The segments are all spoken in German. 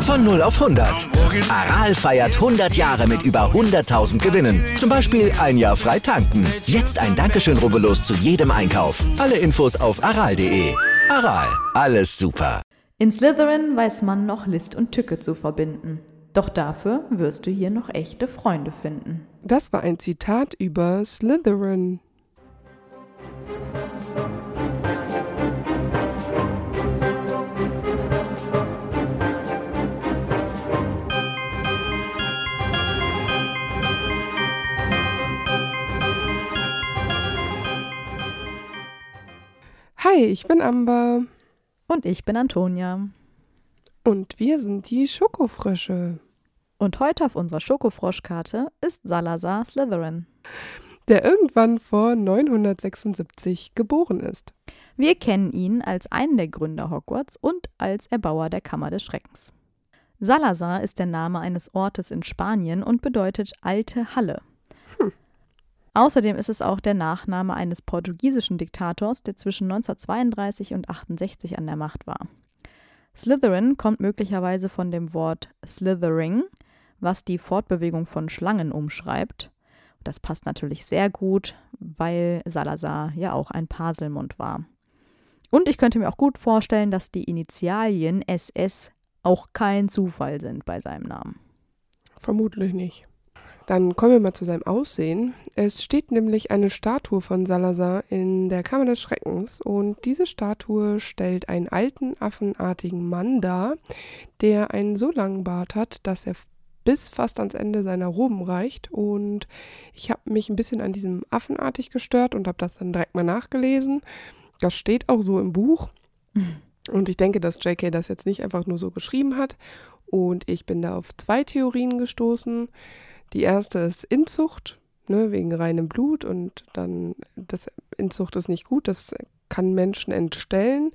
Von 0 auf 100. Aral feiert 100 Jahre mit über 100.000 Gewinnen. Zum Beispiel ein Jahr frei tanken. Jetzt ein Dankeschön, rubbellos zu jedem Einkauf. Alle Infos auf aral.de. Aral, alles super. In Slytherin weiß man noch List und Tücke zu verbinden. Doch dafür wirst du hier noch echte Freunde finden. Das war ein Zitat über Slytherin. Hi, ich bin Amber. Und ich bin Antonia. Und wir sind die Schokofrösche. Und heute auf unserer Schokofroschkarte ist Salazar Slytherin. Der irgendwann vor 976 geboren ist. Wir kennen ihn als einen der Gründer Hogwarts und als Erbauer der Kammer des Schreckens. Salazar ist der Name eines Ortes in Spanien und bedeutet alte Halle. Außerdem ist es auch der Nachname eines portugiesischen Diktators, der zwischen 1932 und 68 an der Macht war. Slytherin kommt möglicherweise von dem Wort slithering, was die Fortbewegung von Schlangen umschreibt. Das passt natürlich sehr gut, weil Salazar ja auch ein Paselmund war. Und ich könnte mir auch gut vorstellen, dass die Initialien SS auch kein Zufall sind bei seinem Namen. Vermutlich nicht. Dann kommen wir mal zu seinem Aussehen. Es steht nämlich eine Statue von Salazar in der Kammer des Schreckens und diese Statue stellt einen alten affenartigen Mann dar, der einen so langen Bart hat, dass er bis fast ans Ende seiner Roben reicht und ich habe mich ein bisschen an diesem affenartig gestört und habe das dann direkt mal nachgelesen. Das steht auch so im Buch. Und ich denke, dass JK das jetzt nicht einfach nur so geschrieben hat. Und ich bin da auf zwei Theorien gestoßen. Die erste ist Inzucht, ne, wegen reinem Blut und dann, das Inzucht ist nicht gut, das kann Menschen entstellen.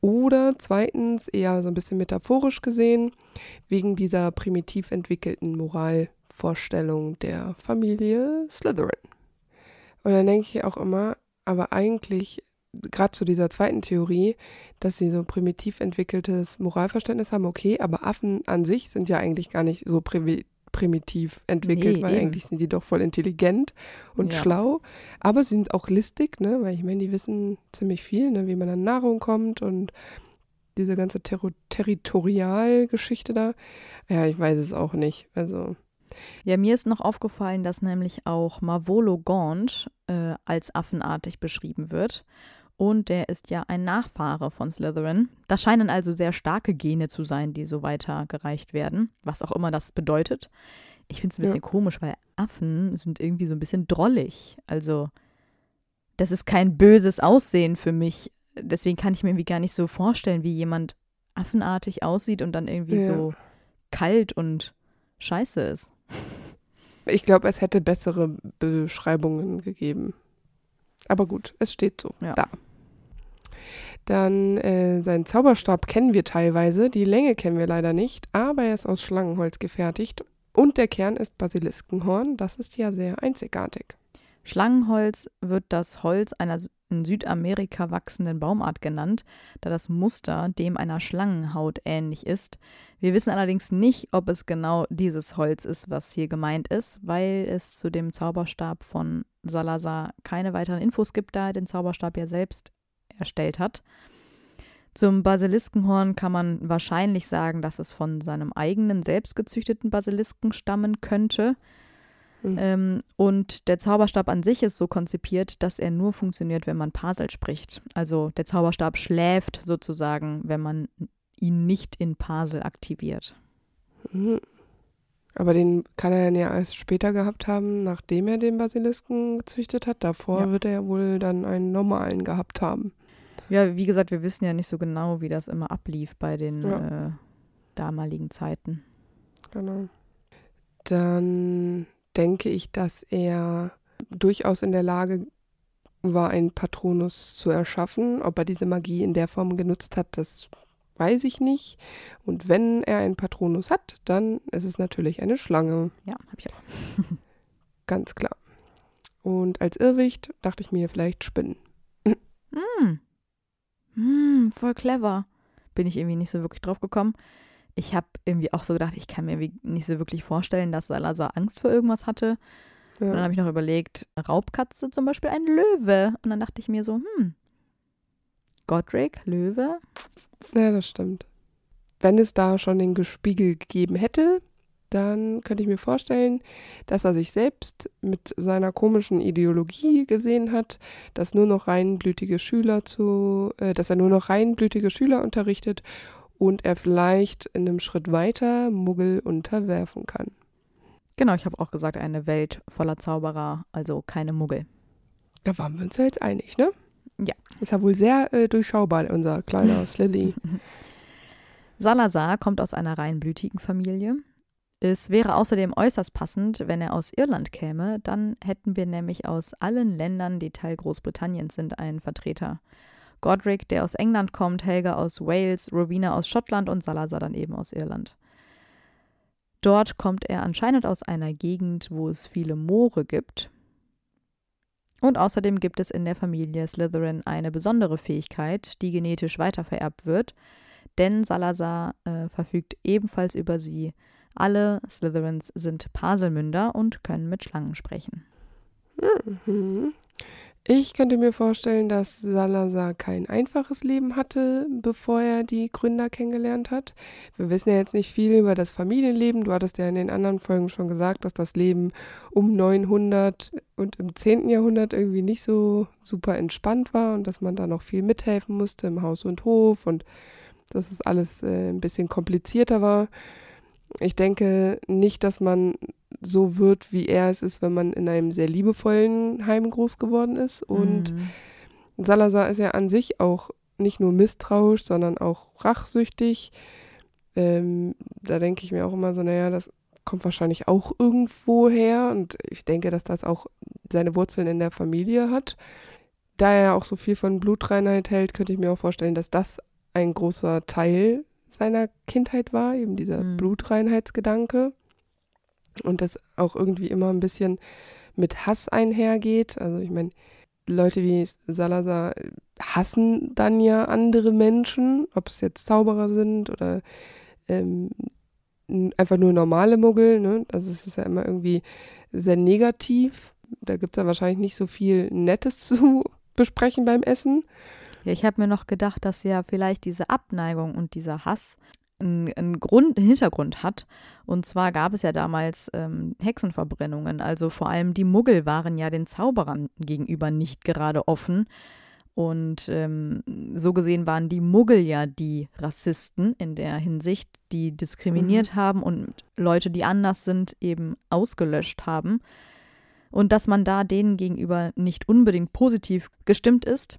Oder zweitens, eher so ein bisschen metaphorisch gesehen, wegen dieser primitiv entwickelten Moralvorstellung der Familie Slytherin. Und dann denke ich auch immer, aber eigentlich, gerade zu dieser zweiten Theorie, dass sie so primitiv entwickeltes Moralverständnis haben, okay, aber Affen an sich sind ja eigentlich gar nicht so primitiv primitiv entwickelt, Nee, weil eben. eigentlich sind die doch voll intelligent und Ja. schlau. Aber sie sind auch listig, ne? Weil ich meine, die wissen ziemlich viel, ne? wie man an Nahrung kommt und diese ganze Terro Territorialgeschichte da. Ja, ich weiß es auch nicht. Also, Ja, mir ist noch aufgefallen, dass nämlich auch Mavolo Gaunt äh, als affenartig beschrieben wird. Und der ist ja ein Nachfahre von Slytherin. Das scheinen also sehr starke Gene zu sein, die so weitergereicht werden, was auch immer das bedeutet. Ich finde es ein bisschen Ja. komisch, weil Affen sind irgendwie so ein bisschen drollig. Also, das ist kein böses Aussehen für mich. Deswegen kann ich mir irgendwie gar nicht so vorstellen, wie jemand affenartig aussieht und dann irgendwie Ja. so kalt und scheiße ist. ich glaube, es hätte bessere Beschreibungen gegeben. Aber gut, es steht so Ja. da. Dann äh, seinen Zauberstab kennen wir teilweise, die Länge kennen wir leider nicht, aber er ist aus Schlangenholz gefertigt und der Kern ist Basiliskenhorn. Das ist ja sehr einzigartig. Schlangenholz wird das Holz einer in Südamerika wachsenden Baumart genannt, da das Muster dem einer Schlangenhaut ähnlich ist. Wir wissen allerdings nicht, ob es genau dieses Holz ist, was hier gemeint ist, weil es zu dem Zauberstab von Salazar keine weiteren Infos gibt, da er den Zauberstab ja selbst erstellt hat. Zum Basiliskenhorn kann man wahrscheinlich sagen, dass es von seinem eigenen selbstgezüchteten Basilisken stammen könnte. Hm. Ähm, und der Zauberstab an sich ist so konzipiert, dass er nur funktioniert, wenn man Pasel spricht. Also der Zauberstab schläft sozusagen, wenn man ihn nicht in Pasel aktiviert. Mhm. Aber den kann er ja erst später gehabt haben, nachdem er den Basilisken gezüchtet hat. Davor Ja. wird er ja wohl dann einen normalen gehabt haben. Ja, wie gesagt, wir wissen ja nicht so genau, wie das immer ablief bei den Ja. äh, damaligen Zeiten. Genau. Dann denke ich, dass er durchaus in der Lage war, einen Patronus zu erschaffen. Ob er diese Magie in der Form genutzt hat, das weiß ich nicht. Und wenn er einen Patronus hat, dann ist es natürlich eine Schlange, Ja, habe ich auch. ganz klar. Und als Irrwicht dachte ich mir vielleicht Spinnen. Hm. Hm, voll clever. Bin ich irgendwie nicht so wirklich drauf gekommen. Ich habe irgendwie auch so gedacht, ich kann mir nicht so wirklich vorstellen, dass Salazar Angst vor irgendwas hatte. Ja. Und dann habe ich noch überlegt, Raubkatze zum Beispiel ein Löwe. Und dann dachte ich mir so, hm, Godric, Löwe. Ja, das stimmt. Wenn es da schon den Gespiegel gegeben hätte, dann könnte ich mir vorstellen, dass er sich selbst mit seiner komischen Ideologie gesehen hat, dass nur noch reinblütige Schüler zu, äh, dass er nur noch reinblütige Schüler unterrichtet und er vielleicht in einem Schritt weiter Muggel unterwerfen kann. Genau, ich habe auch gesagt, eine Welt voller Zauberer, also keine Muggel. Da waren wir uns ja jetzt einig, ne? Ja. Ist ja wohl sehr äh, durchschaubar, unser kleiner Slithy. Salazar kommt aus einer reinblütigen Familie. Es wäre außerdem äußerst passend, wenn er aus Irland käme, dann hätten wir nämlich aus allen Ländern, die Teil Großbritanniens sind, einen Vertreter. Godric, der aus England kommt, Helga aus Wales, Rowena aus Schottland und Salazar dann eben aus Irland. Dort kommt er anscheinend aus einer Gegend, wo es viele Moore gibt. Und außerdem gibt es in der Familie Slytherin eine besondere Fähigkeit, die genetisch weitervererbt wird, denn Salazar äh, verfügt ebenfalls über sie. Alle Slytherins sind Paselmünder und können mit Schlangen sprechen. Mhm. Ich könnte mir vorstellen, dass Salazar kein einfaches Leben hatte, bevor er die Gründer kennengelernt hat. Wir wissen ja jetzt nicht viel über das Familienleben. Du hattest ja in den anderen Folgen schon gesagt, dass das Leben um 900 und im 10. Jahrhundert irgendwie nicht so super entspannt war und dass man da noch viel mithelfen musste im Haus und Hof und dass es alles äh, ein bisschen komplizierter war. Ich denke nicht, dass man so wird, wie er es ist, wenn man in einem sehr liebevollen Heim groß geworden ist. Und mhm. Salazar ist ja an sich auch nicht nur misstrauisch, sondern auch rachsüchtig. Ähm, da denke ich mir auch immer so, naja, das kommt wahrscheinlich auch irgendwo her. Und ich denke, dass das auch seine Wurzeln in der Familie hat. Da er auch so viel von Blutreinheit hält, könnte ich mir auch vorstellen, dass das ein großer Teil seiner Kindheit war, eben dieser mhm. Blutreinheitsgedanke. Und das auch irgendwie immer ein bisschen mit Hass einhergeht. Also ich meine, Leute wie Salazar hassen dann ja andere Menschen, ob es jetzt Zauberer sind oder ähm, einfach nur normale Muggel. Ne? Also es ist ja immer irgendwie sehr negativ. Da gibt es ja wahrscheinlich nicht so viel Nettes zu besprechen beim Essen. Ja, ich habe mir noch gedacht, dass ja vielleicht diese Abneigung und dieser Hass einen, einen, Grund, einen Hintergrund hat. Und zwar gab es ja damals ähm, Hexenverbrennungen. Also vor allem die Muggel waren ja den Zauberern gegenüber nicht gerade offen. Und ähm, so gesehen waren die Muggel ja die Rassisten in der Hinsicht, die diskriminiert mhm. haben und Leute, die anders sind, eben ausgelöscht haben. Und dass man da denen gegenüber nicht unbedingt positiv gestimmt ist,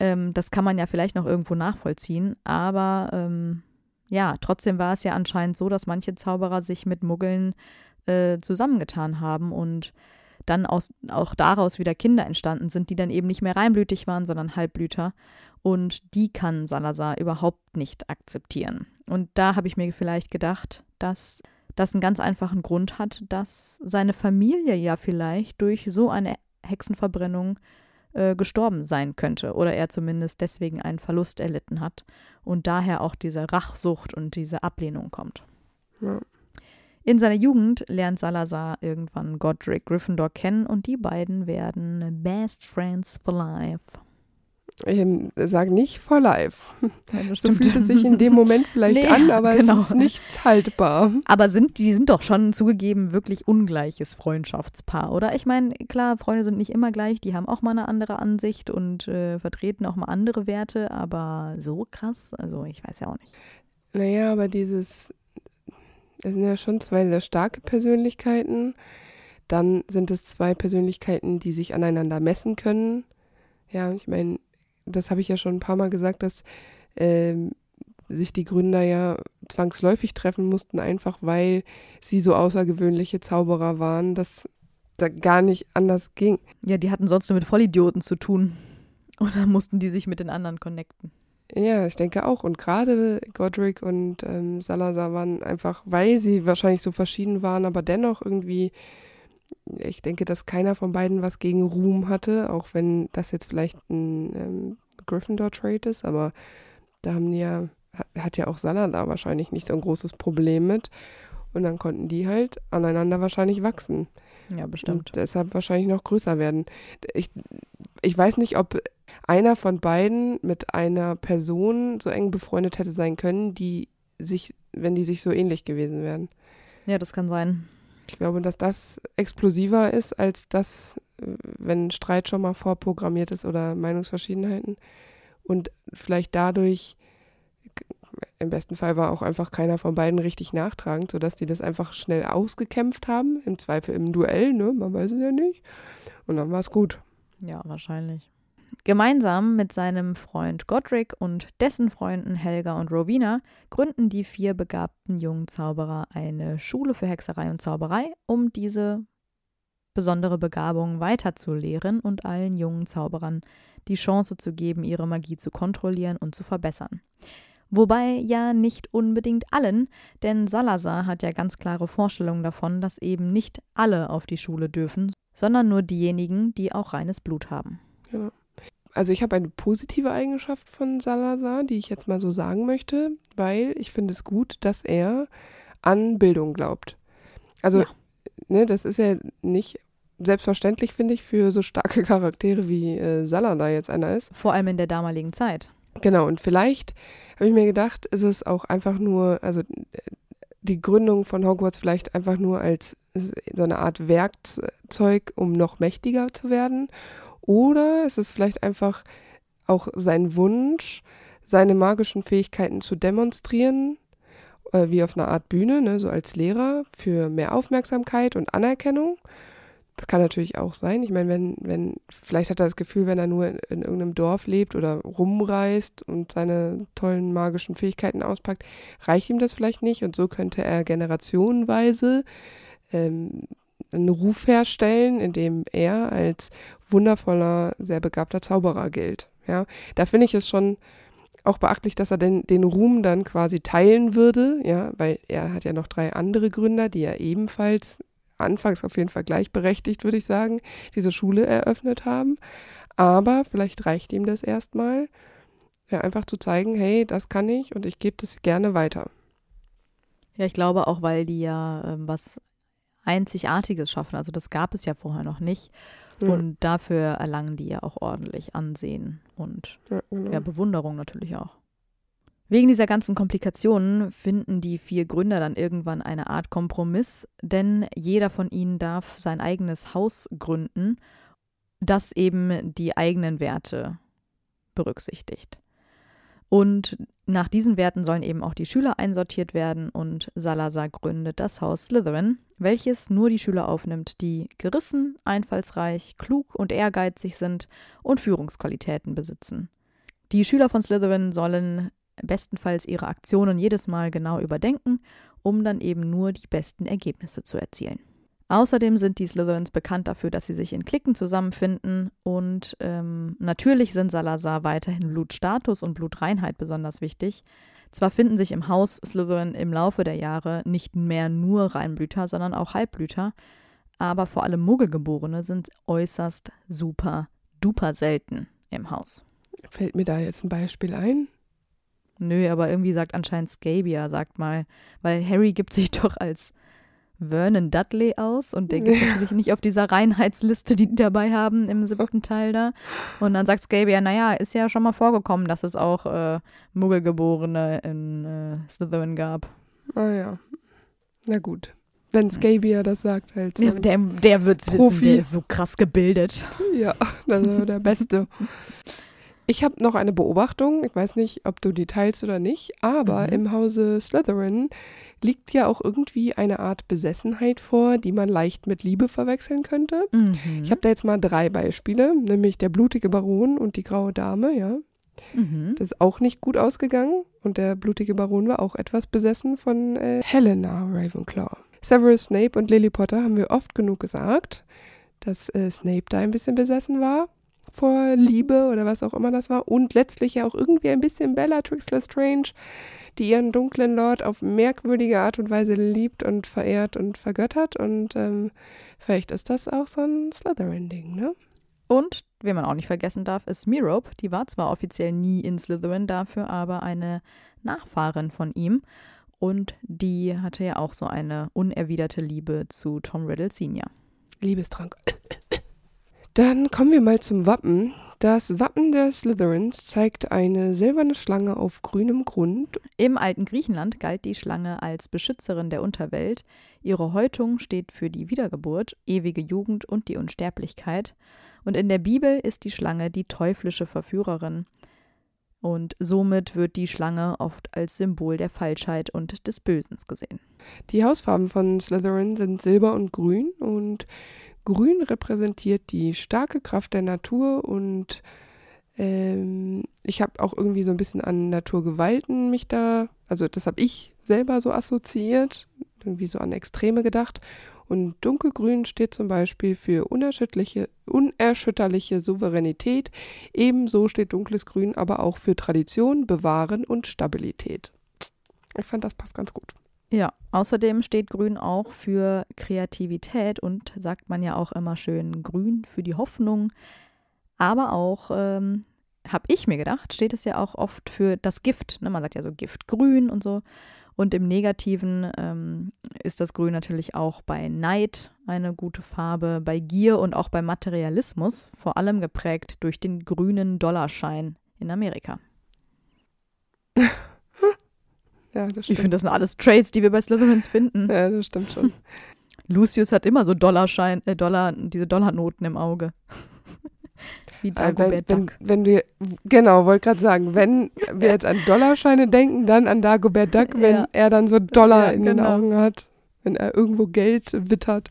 ähm, das kann man ja vielleicht noch irgendwo nachvollziehen, aber ähm, ja, trotzdem war es ja anscheinend so, dass manche Zauberer sich mit Muggeln äh, zusammengetan haben und dann aus, auch daraus wieder Kinder entstanden sind, die dann eben nicht mehr reinblütig waren, sondern Halbblüter. Und die kann Salazar überhaupt nicht akzeptieren. Und da habe ich mir vielleicht gedacht, dass das einen ganz einfachen Grund hat, dass seine Familie ja vielleicht durch so eine Hexenverbrennung äh, gestorben sein könnte oder er zumindest deswegen einen Verlust erlitten hat und daher auch diese Rachsucht und diese Ablehnung kommt. Ja. In seiner Jugend lernt Salazar irgendwann Godric Gryffindor kennen und die beiden werden Best Friends for Life ähm, sage nicht for life. Ja, so fühlt es sich in dem Moment vielleicht nee, an, aber genau. es ist nicht haltbar. Aber sind, die sind doch schon zugegeben wirklich ungleiches Freundschaftspaar, oder? Ich meine, klar, Freunde sind nicht immer gleich, die haben auch mal eine andere Ansicht und äh, vertreten auch mal andere Werte, aber so krass, also ich weiß ja auch nicht. Naja, aber dieses, es sind ja schon zwei sehr starke Persönlichkeiten. Dann sind es zwei Persönlichkeiten, die sich aneinander messen können. Ja, ich meine, das habe ich ja schon ein paar Mal gesagt, dass ähm, sich die Gründer ja zwangsläufig treffen mussten, einfach weil sie so außergewöhnliche Zauberer waren, dass da gar nicht anders ging. Ja, die hatten sonst nur mit Vollidioten zu tun. Dann mussten die sich mit den anderen connecten. Ja, ich denke auch. Und gerade Godric und ähm, Salazar waren einfach, weil sie wahrscheinlich so verschieden waren, aber dennoch irgendwie ich denke, dass keiner von beiden was gegen Ruhm hatte, auch wenn das jetzt vielleicht ein ähm, Gryffindor-Trade ist, aber da haben die ja, hat ja auch Salah da wahrscheinlich nicht so ein großes Problem mit. Und dann konnten die halt aneinander wahrscheinlich wachsen. Ja, bestimmt. Und deshalb wahrscheinlich noch größer werden. Ich, ich weiß nicht, ob einer von beiden mit einer Person so eng befreundet hätte sein können, die sich, wenn die sich so ähnlich gewesen wären. Ja, das kann sein. Ich glaube, dass das explosiver ist, als das, wenn Streit schon mal vorprogrammiert ist oder Meinungsverschiedenheiten. Und vielleicht dadurch, im besten Fall war auch einfach keiner von beiden richtig nachtragend, sodass die das einfach schnell ausgekämpft haben. Im Zweifel im Duell, ne? Man weiß es ja nicht. Und dann war es gut. Ja, wahrscheinlich. Gemeinsam mit seinem Freund Godric und dessen Freunden Helga und Rowena gründen die vier begabten jungen Zauberer eine Schule für Hexerei und Zauberei, um diese besondere Begabung weiterzulehren und allen jungen Zauberern die Chance zu geben, ihre Magie zu kontrollieren und zu verbessern. Wobei ja nicht unbedingt allen, denn Salazar hat ja ganz klare Vorstellungen davon, dass eben nicht alle auf die Schule dürfen, sondern nur diejenigen, die auch reines Blut haben. Ja also ich habe eine positive Eigenschaft von Salazar, die ich jetzt mal so sagen möchte, weil ich finde es gut, dass er an Bildung glaubt. Also, ja. ne, das ist ja nicht selbstverständlich, finde ich, für so starke Charaktere wie äh, Salazar jetzt einer ist. Vor allem in der damaligen Zeit. Genau, und vielleicht habe ich mir gedacht, ist es auch einfach nur, also die Gründung von Hogwarts vielleicht einfach nur als so eine Art Werkzeug, um noch mächtiger zu werden oder ist es vielleicht einfach auch sein Wunsch, seine magischen Fähigkeiten zu demonstrieren, äh, wie auf einer Art Bühne, ne, so als Lehrer, für mehr Aufmerksamkeit und Anerkennung. Das kann natürlich auch sein. Ich meine, wenn, wenn, vielleicht hat er das Gefühl, wenn er nur in, in irgendeinem Dorf lebt oder rumreist und seine tollen magischen Fähigkeiten auspackt, reicht ihm das vielleicht nicht. Und so könnte er generationenweise ähm, einen Ruf herstellen, in dem er als wundervoller, sehr begabter Zauberer gilt. Ja, da finde ich es schon auch beachtlich, dass er den, den Ruhm dann quasi teilen würde, ja, weil er hat ja noch drei andere Gründer, die ja ebenfalls anfangs auf jeden Fall gleichberechtigt, würde ich sagen, diese Schule eröffnet haben. Aber vielleicht reicht ihm das erstmal, ja, einfach zu zeigen, hey, das kann ich und ich gebe das gerne weiter. Ja, ich glaube auch, weil die ja ähm, was Einzigartiges schaffen. Also das gab es ja vorher noch nicht. Ja. Und dafür erlangen die ja auch ordentlich Ansehen und ja, genau. ja, Bewunderung natürlich auch. Wegen dieser ganzen Komplikationen finden die vier Gründer dann irgendwann eine Art Kompromiss, denn jeder von ihnen darf sein eigenes Haus gründen, das eben die eigenen Werte berücksichtigt. Und nach diesen Werten sollen eben auch die Schüler einsortiert werden und Salazar gründet das Haus Slytherin, welches nur die Schüler aufnimmt, die gerissen, einfallsreich, klug und ehrgeizig sind und Führungsqualitäten besitzen. Die Schüler von Slytherin sollen bestenfalls ihre Aktionen jedes Mal genau überdenken, um dann eben nur die besten Ergebnisse zu erzielen. Außerdem sind die Slytherins bekannt dafür, dass sie sich in Klicken zusammenfinden und ähm, natürlich sind Salazar weiterhin Blutstatus und Blutreinheit besonders wichtig. Zwar finden sich im Haus Slytherin im Laufe der Jahre nicht mehr nur Reinblüter, sondern auch Halbblüter, aber vor allem Muggelgeborene sind äußerst super duper selten im Haus. Fällt mir da jetzt ein Beispiel ein? Nö, aber irgendwie sagt anscheinend Scabia, sagt mal, weil Harry gibt sich doch als Vernon Dudley aus und der geht natürlich nicht auf dieser Reinheitsliste, die die dabei haben im siebten Teil da. Und dann sagt Scabia, naja, ist ja schon mal vorgekommen, dass es auch äh, Muggelgeborene in äh, Slytherin gab. Ah ja. Na gut. Wenn Scabia das sagt, halt. So der, der wird's Profi. wissen, der ist so krass gebildet. Ja, das ist der Beste. Ich habe noch eine Beobachtung, ich weiß nicht, ob du die teilst oder nicht, aber mhm. im Hause Slytherin liegt ja auch irgendwie eine Art Besessenheit vor, die man leicht mit Liebe verwechseln könnte. Mhm. Ich habe da jetzt mal drei Beispiele, nämlich der blutige Baron und die graue Dame, ja. Mhm. Das ist auch nicht gut ausgegangen und der blutige Baron war auch etwas besessen von äh, Helena Ravenclaw. Severus Snape und Lily Potter haben wir oft genug gesagt, dass äh, Snape da ein bisschen besessen war. vor Liebe oder was auch immer das war. Und letztlich ja auch irgendwie ein bisschen Bellatrix Lestrange, die ihren dunklen Lord auf merkwürdige Art und Weise liebt und verehrt und vergöttert. Und ähm, vielleicht ist das auch so ein Slytherin-Ding, ne? Und, wen man auch nicht vergessen darf, ist Merope. Die war zwar offiziell nie in Slytherin, dafür aber eine Nachfahrin von ihm. Und die hatte ja auch so eine unerwiderte Liebe zu Tom Riddle Senior. Liebestrank. Dann kommen wir mal zum Wappen. Das Wappen der Slytherins zeigt eine silberne Schlange auf grünem Grund. Im alten Griechenland galt die Schlange als Beschützerin der Unterwelt. Ihre Häutung steht für die Wiedergeburt, ewige Jugend und die Unsterblichkeit. Und in der Bibel ist die Schlange die teuflische Verführerin. Und somit wird die Schlange oft als Symbol der Falschheit und des Bösens gesehen. Die Hausfarben von Slytherin sind Silber und Grün und Grün repräsentiert die starke Kraft der Natur und ähm, ich habe auch irgendwie so ein bisschen an Naturgewalten mich da, also das habe ich selber so assoziiert, irgendwie so an Extreme gedacht. Und dunkelgrün steht zum Beispiel für unerschütterliche, unerschütterliche Souveränität. Ebenso steht dunkles Grün aber auch für Tradition, Bewahren und Stabilität. Ich fand, das passt ganz gut. Ja, außerdem steht Grün auch für Kreativität und sagt man ja auch immer schön Grün für die Hoffnung. Aber auch, ähm, habe ich mir gedacht, steht es ja auch oft für das Gift. Ne? Man sagt ja so Gift grün und so. Und im Negativen ähm, ist das Grün natürlich auch bei Neid eine gute Farbe, bei Gier und auch bei Materialismus, vor allem geprägt durch den grünen Dollarschein in Amerika. Ja, das stimmt. Ich finde, das sind alles Traits, die wir bei Slytherins finden. Ja, das stimmt schon. Lucius hat immer so Dollarschein, äh, Dollar, diese Dollarnoten im Auge. Wie Äh, Dagobert wenn, wenn, Duck. wenn wir, genau, wollte gerade sagen, wenn wir jetzt an Dollarscheine denken, dann an Dagobert Duck, wenn Ja. er dann so Dollar Ja, in den genau. Augen hat, wenn er irgendwo Geld wittert.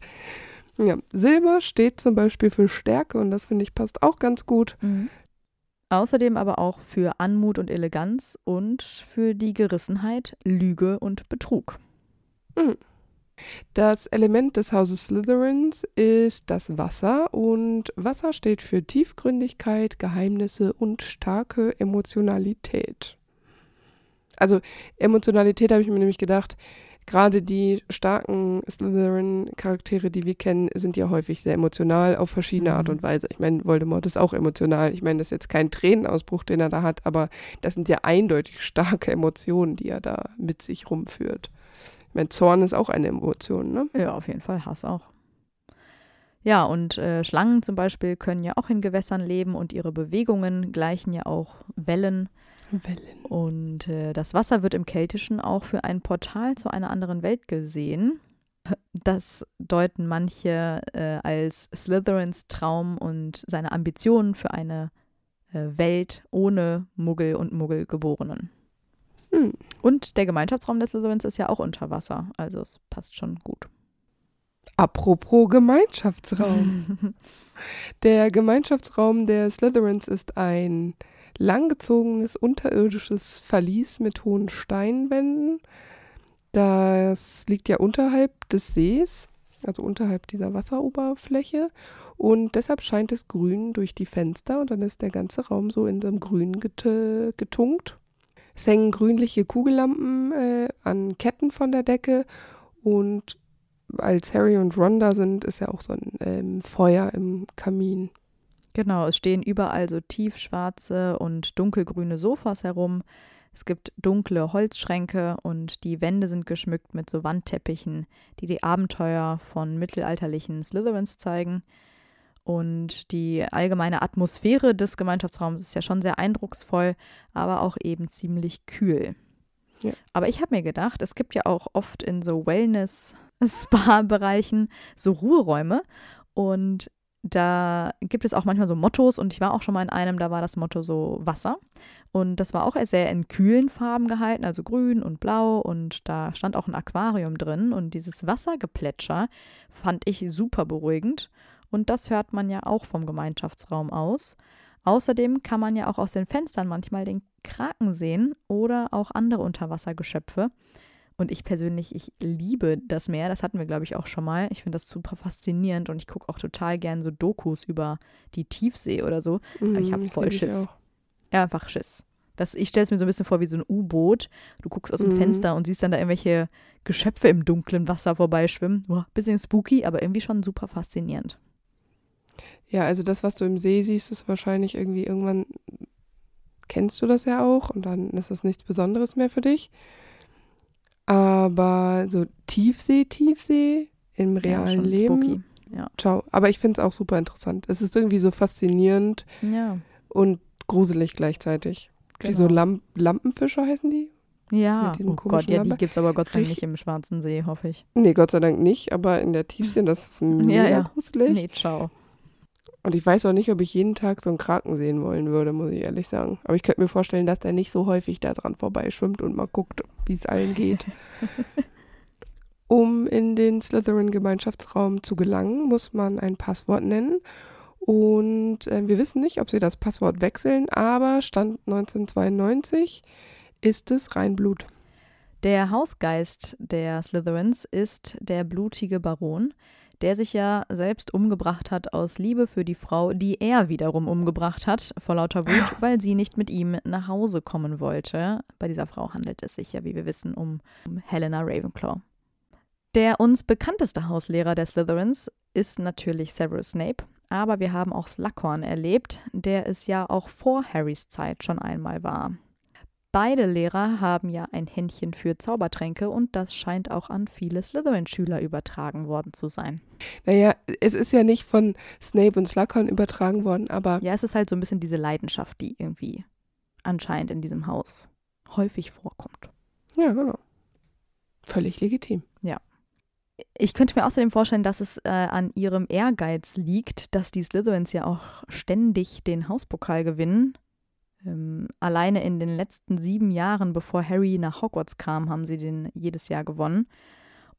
Ja, Silber steht zum Beispiel für Stärke und das finde ich passt auch ganz gut. Mhm. Außerdem aber auch für Anmut und Eleganz und für die Gerissenheit, Lüge und Betrug. Das Element des Hauses Slytherins ist das Wasser und Wasser steht für Tiefgründigkeit, Geheimnisse und starke Emotionalität. Also Emotionalität habe ich mir nämlich gedacht, gerade die starken Slytherin-Charaktere, die wir kennen, sind ja häufig sehr emotional auf verschiedene Art Mhm. und Weise. Ich meine, Voldemort ist auch emotional. Ich meine, das ist jetzt kein Tränenausbruch, den er da hat, aber das sind ja eindeutig starke Emotionen, die er da mit sich rumführt. Ich meine, Zorn ist auch eine Emotion, ne? Ja, auf jeden Fall Hass auch. Ja, und äh, Schlangen zum Beispiel können ja auch in Gewässern leben und ihre Bewegungen gleichen ja auch Wellen. Wellen. Und äh, das Wasser wird im Keltischen auch für ein Portal zu einer anderen Welt gesehen. Das deuten manche äh, als Slytherins Traum und seine Ambitionen für eine äh, Welt ohne Muggel und Muggelgeborenen. Hm. Und der Gemeinschaftsraum des Slytherins ist ja auch unter Wasser, also es passt schon gut. Apropos Gemeinschaftsraum. Der Gemeinschaftsraum der Slytherins ist ein langgezogenes unterirdisches Verlies mit hohen Steinwänden. Das liegt ja unterhalb des Sees, also unterhalb dieser Wasseroberfläche. Und deshalb scheint es grün durch die Fenster und dann ist der ganze Raum so in so einem Grün get getunkt. Es hängen grünliche Kugellampen äh, an Ketten von der Decke und als Harry und Ron da sind, ist ja auch so ein ähm, Feuer im Kamin. Genau, es stehen überall so tiefschwarze und dunkelgrüne Sofas herum. Es gibt dunkle Holzschränke und die Wände sind geschmückt mit so Wandteppichen, die die Abenteuer von mittelalterlichen Slytherins zeigen. Und die allgemeine Atmosphäre des Gemeinschaftsraums ist ja schon sehr eindrucksvoll, aber auch eben ziemlich kühl. Ja. Aber ich habe mir gedacht, es gibt ja auch oft in so Wellness-Spa-Bereichen so Ruheräume und da gibt es auch manchmal so Mottos und ich war auch schon mal in einem, da war das Motto so Wasser und das war auch sehr in kühlen Farben gehalten, also grün und blau und da stand auch ein Aquarium drin und dieses Wassergeplätscher fand ich super beruhigend und das hört man ja auch vom Gemeinschaftsraum aus. Außerdem kann man ja auch aus den Fenstern manchmal den Kraken sehen oder auch andere Unterwassergeschöpfe. Und ich persönlich, ich liebe das Meer. Das hatten wir, glaube ich, auch schon mal. Ich finde das super faszinierend und ich gucke auch total gern so Dokus über die Tiefsee oder so. Aber ich habe Mhm, voll Schiss. Ja, einfach Schiss. Das, ich stelle es mir so ein bisschen vor wie so ein U-Boot. Du guckst aus dem Mhm. Fenster und siehst dann da irgendwelche Geschöpfe im dunklen Wasser vorbeischwimmen. Boah, bisschen spooky, aber irgendwie schon super faszinierend. Ja, also das, was du im See siehst, ist wahrscheinlich irgendwie irgendwann, kennst du das ja auch und dann ist das nichts Besonderes mehr für dich. Aber so Tiefsee, Tiefsee im Ja, realen schon Leben, spooky. ciao. Aber ich finde es auch super interessant. Es ist irgendwie so faszinierend Ja, und gruselig gleichzeitig. Wie so genau. Lamp Lampenfische heißen die? Ja, oh Gott, ja, die gibt es aber Gott sei Dank nicht im Schwarzen See, hoffe ich. Nee, Gott sei Dank nicht, aber in der Tiefsee, das ist mega ja. gruselig. Nee, ciao. Und ich weiß auch nicht, ob ich jeden Tag so einen Kraken sehen wollen würde, muss ich ehrlich sagen. Aber ich könnte mir vorstellen, dass der nicht so häufig da dran vorbeischwimmt und mal guckt, wie es allen geht. um in den Slytherin-Gemeinschaftsraum zu gelangen, muss man ein Passwort nennen. Und äh, wir wissen nicht, ob sie das Passwort wechseln, aber Stand 1992 ist es Reinblut. Der Hausgeist der Slytherins ist der blutige Baron, der sich ja selbst umgebracht hat aus Liebe für die Frau, die er wiederum umgebracht hat, vor lauter Wut, weil sie nicht mit ihm nach Hause kommen wollte. Bei dieser Frau handelt es sich ja, wie wir wissen, um, um Helena Ravenclaw. Der uns bekannteste Hauslehrer der Slytherins ist natürlich Severus Snape, aber wir haben auch Slughorn erlebt, der es ja auch vor Harrys Zeit schon einmal war. Beide Lehrer haben ja ein Händchen für Zaubertränke und das scheint auch an viele Slytherin-Schüler übertragen worden zu sein. Naja, es ist ja nicht von Snape und Slughorn übertragen worden, aber Ja, es ist halt so ein bisschen diese Leidenschaft, die irgendwie anscheinend in diesem Haus häufig vorkommt. ja, genau. Völlig legitim. Ich könnte mir außerdem vorstellen, dass es äh, an ihrem Ehrgeiz liegt, dass die Slytherins ja auch ständig den Hauspokal gewinnen. Ähm, alleine in den letzten sieben Jahren, bevor Harry nach Hogwarts kam, haben sie den jedes Jahr gewonnen.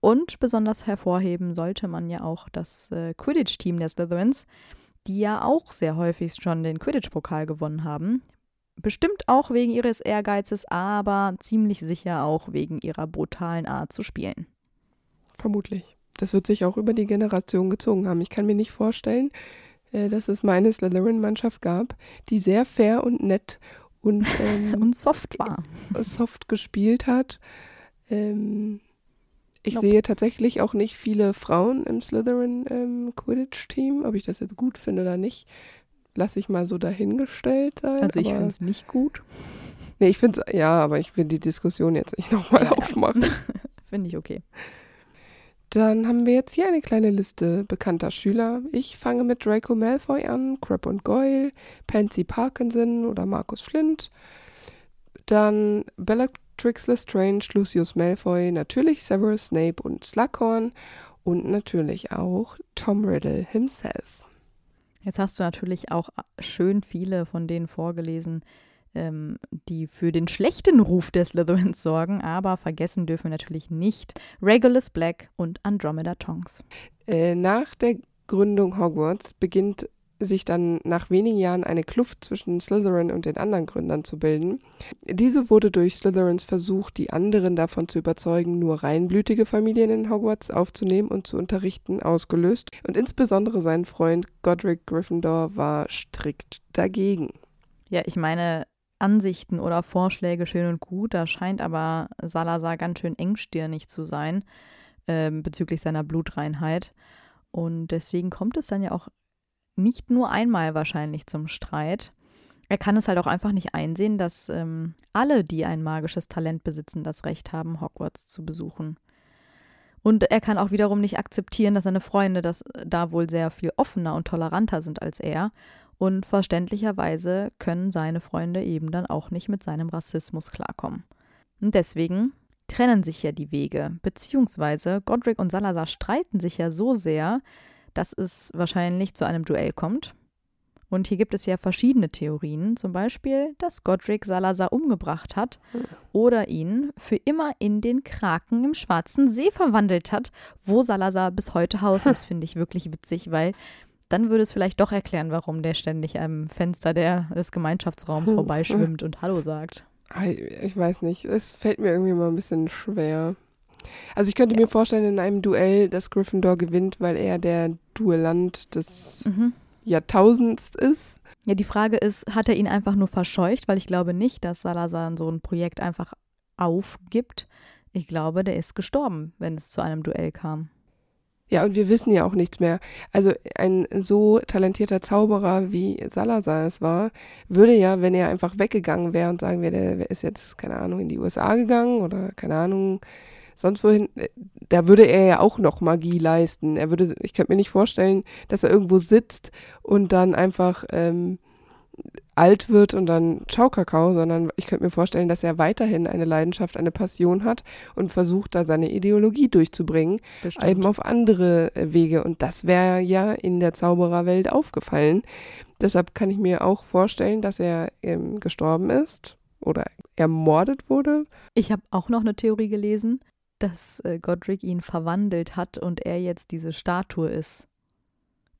Und besonders hervorheben sollte man ja auch das äh, Quidditch-Team der Slytherins, die ja auch sehr häufig schon den Quidditch-Pokal gewonnen haben. Bestimmt auch wegen ihres Ehrgeizes, aber ziemlich sicher auch wegen ihrer brutalen Art zu spielen. Vermutlich. Das wird sich auch über die Generation gezogen haben. Ich kann mir nicht vorstellen, dass es meine Slytherin-Mannschaft gab, die sehr fair und nett und ähm, Und soft war. soft gespielt hat. Ähm, ich Nope. sehe tatsächlich auch nicht viele Frauen im Slytherin-Quidditch-Team. Ob ich das jetzt gut finde oder nicht, lasse ich mal so dahingestellt sein. Also ich finde es nicht gut. Nee, ich finde es, ja, aber ich will die Diskussion jetzt nicht nochmal ja. aufmachen. Finde ich okay. Dann haben wir jetzt hier eine kleine Liste bekannter Schüler. Ich fange mit Draco Malfoy an, Crab und Goyle, Pansy Parkinson oder Markus Flint. Dann Bellatrix Lestrange, Lucius Malfoy, natürlich Severus Snape und Slughorn und natürlich auch Tom Riddle himself. Jetzt hast du natürlich auch schön viele von denen vorgelesen, ähm, die für den schlechten Ruf der Slytherins sorgen, aber vergessen dürfen wir natürlich nicht Regulus Black und Andromeda Tonks. Äh, nach der Gründung Hogwarts beginnt sich dann nach wenigen Jahren eine Kluft zwischen Slytherin und den anderen Gründern zu bilden. Diese wurde durch Slytherins Versuch, die anderen davon zu überzeugen, nur reinblütige Familien in Hogwarts aufzunehmen und zu unterrichten, ausgelöst. Und insbesondere sein Freund Godric Gryffindor war strikt dagegen. Ja, ich meine, Ansichten oder Vorschläge schön und gut, da scheint aber Salazar ganz schön engstirnig zu sein ähm, bezüglich seiner Blutreinheit. Und deswegen kommt es dann ja auch nicht nur einmal wahrscheinlich zum Streit. Er kann es halt auch einfach nicht einsehen, dass ähm, alle, die ein magisches Talent besitzen, das Recht haben, Hogwarts zu besuchen. Und er kann auch wiederum nicht akzeptieren, dass seine Freunde das da wohl sehr viel offener und toleranter sind als er. Und verständlicherweise können seine Freunde eben dann auch nicht mit seinem Rassismus klarkommen. Und deswegen trennen sich ja die Wege, beziehungsweise Godric und Salazar streiten sich ja so sehr, dass es wahrscheinlich zu einem Duell kommt. Und hier gibt es ja verschiedene Theorien, zum Beispiel, dass Godric Salazar umgebracht hat oder ihn für immer in den Kraken im Schwarzen See verwandelt hat, wo Salazar bis heute Haus ist, finde ich wirklich witzig, weil dann würde es vielleicht doch erklären, warum der ständig am Fenster der, des Gemeinschaftsraums vorbeischwimmt und Hallo sagt. Ich weiß nicht, es fällt mir irgendwie mal ein bisschen schwer. Also ich könnte ja. mir vorstellen, in einem Duell, dass Gryffindor gewinnt, weil er der Duellant des mhm. Jahrtausends ist. Ja, die Frage ist, hat er ihn einfach nur verscheucht? Weil ich glaube nicht, dass Salazar so ein Projekt einfach aufgibt. Ich glaube, der ist gestorben, wenn es zu einem Duell kam. Ja, und wir wissen ja auch nichts mehr. Also ein so talentierter Zauberer wie Salazar es war, würde ja, wenn er einfach weggegangen wäre und sagen wir, der ist jetzt, keine Ahnung, in die USA gegangen oder keine Ahnung, sonst wohin, äh, da würde er ja auch noch Magie leisten. Er würde, ich könnte mir nicht vorstellen, dass er irgendwo sitzt und dann einfach ähm, alt wird und dann Ciao Kakao, sondern ich könnte mir vorstellen, dass er weiterhin eine Leidenschaft, eine Passion hat und versucht, da seine Ideologie durchzubringen, Bestimmt. eben auf andere äh, Wege. Und das wäre ja in der Zaubererwelt aufgefallen. Deshalb kann ich mir auch vorstellen, dass er ähm, gestorben ist oder ermordet wurde. Ich habe auch noch eine Theorie gelesen, dass äh, Godric ihn verwandelt hat und er jetzt diese Statue ist